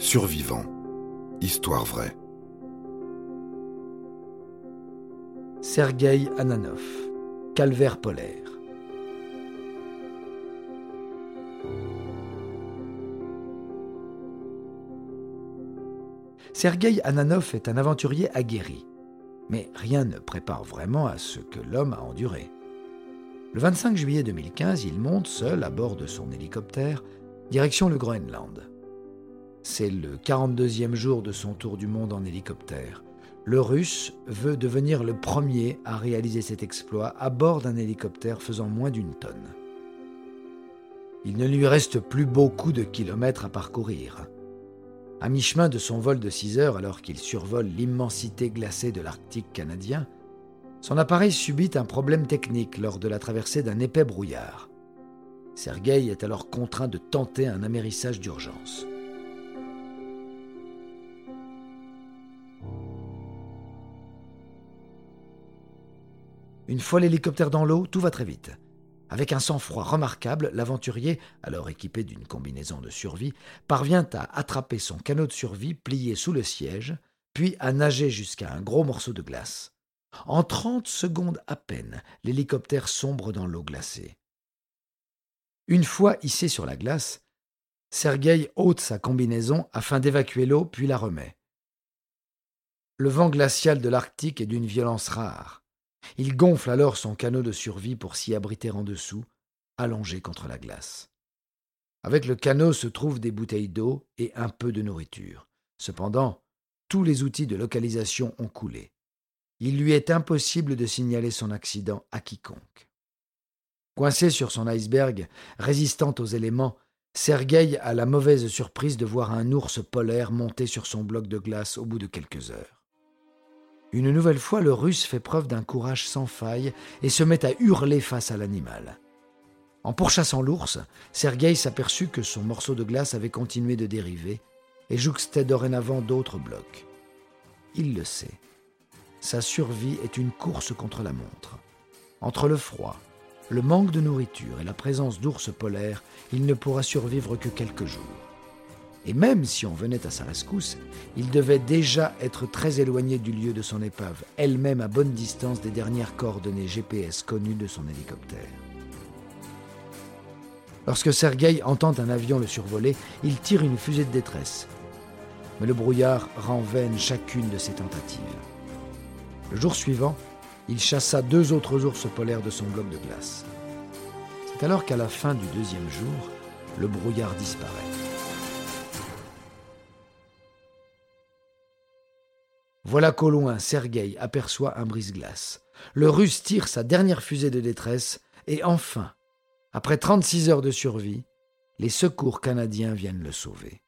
Survivant. Histoire vraie. Sergueï Ananov. Calvaire polaire. Sergueï Ananov est un aventurier aguerri. Mais rien ne prépare vraiment à ce que l'homme a enduré. Le 25 juillet 2015, il monte seul à bord de son hélicoptère, direction le Groenland. C'est le 42e jour de son tour du monde en hélicoptère. Le Russe veut devenir le premier à réaliser cet exploit à bord d'un hélicoptère faisant moins d'une tonne. Il ne lui reste plus beaucoup de kilomètres à parcourir. À mi-chemin de son vol de 6 heures, alors qu'il survole l'immensité glacée de l'Arctique canadien, son appareil subit un problème technique lors de la traversée d'un épais brouillard. Sergueï est alors contraint de tenter un amérissage d'urgence. Une fois l'hélicoptère dans l'eau, tout va très vite. Avec un sang-froid remarquable, l'aventurier, alors équipé d'une combinaison de survie, parvient à attraper son canot de survie plié sous le siège, puis à nager jusqu'à un gros morceau de glace. En trente secondes à peine, l'hélicoptère sombre dans l'eau glacée. Une fois hissé sur la glace, Sergueï ôte sa combinaison afin d'évacuer l'eau, puis la remet. Le vent glacial de l'Arctique est d'une violence rare. Il gonfle alors son canot de survie pour s'y abriter en dessous, allongé contre la glace. Avec le canot se trouvent des bouteilles d'eau et un peu de nourriture. Cependant, tous les outils de localisation ont coulé. Il lui est impossible de signaler son accident à quiconque. Coincé sur son iceberg, résistant aux éléments, Sergueï a la mauvaise surprise de voir un ours polaire monter sur son bloc de glace au bout de quelques heures. Une nouvelle fois, le russe fait preuve d'un courage sans faille et se met à hurler face à l'animal. En pourchassant l'ours, Sergueï s'aperçut que son morceau de glace avait continué de dériver et jouxtait dorénavant d'autres blocs. Il le sait. Sa survie est une course contre la montre. Entre le froid, le manque de nourriture et la présence d'ours polaires, il ne pourra survivre que quelques jours. Et même si on venait à sa rescousse, il devait déjà être très éloigné du lieu de son épave, elle-même à bonne distance des dernières coordonnées GPS connues de son hélicoptère. Lorsque Sergueï entend un avion le survoler, il tire une fusée de détresse. Mais le brouillard rend vaine chacune de ses tentatives. Le jour suivant, il chassa deux autres ours polaires de son bloc de glace. C'est alors qu'à la fin du deuxième jour, le brouillard disparaît. Voilà qu'au loin, Sergueï aperçoit un brise-glace. Le russe tire sa dernière fusée de détresse et enfin, après 36 heures de survie, les secours canadiens viennent le sauver.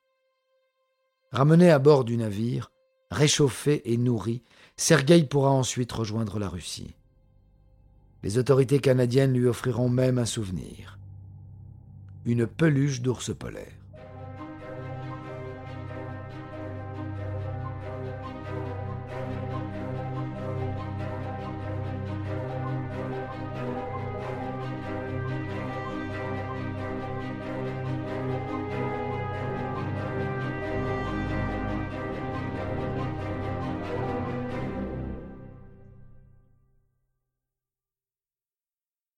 Ramené à bord du navire, réchauffé et nourri, Sergueï pourra ensuite rejoindre la Russie. Les autorités canadiennes lui offriront même un souvenir une peluche d'ours polaire.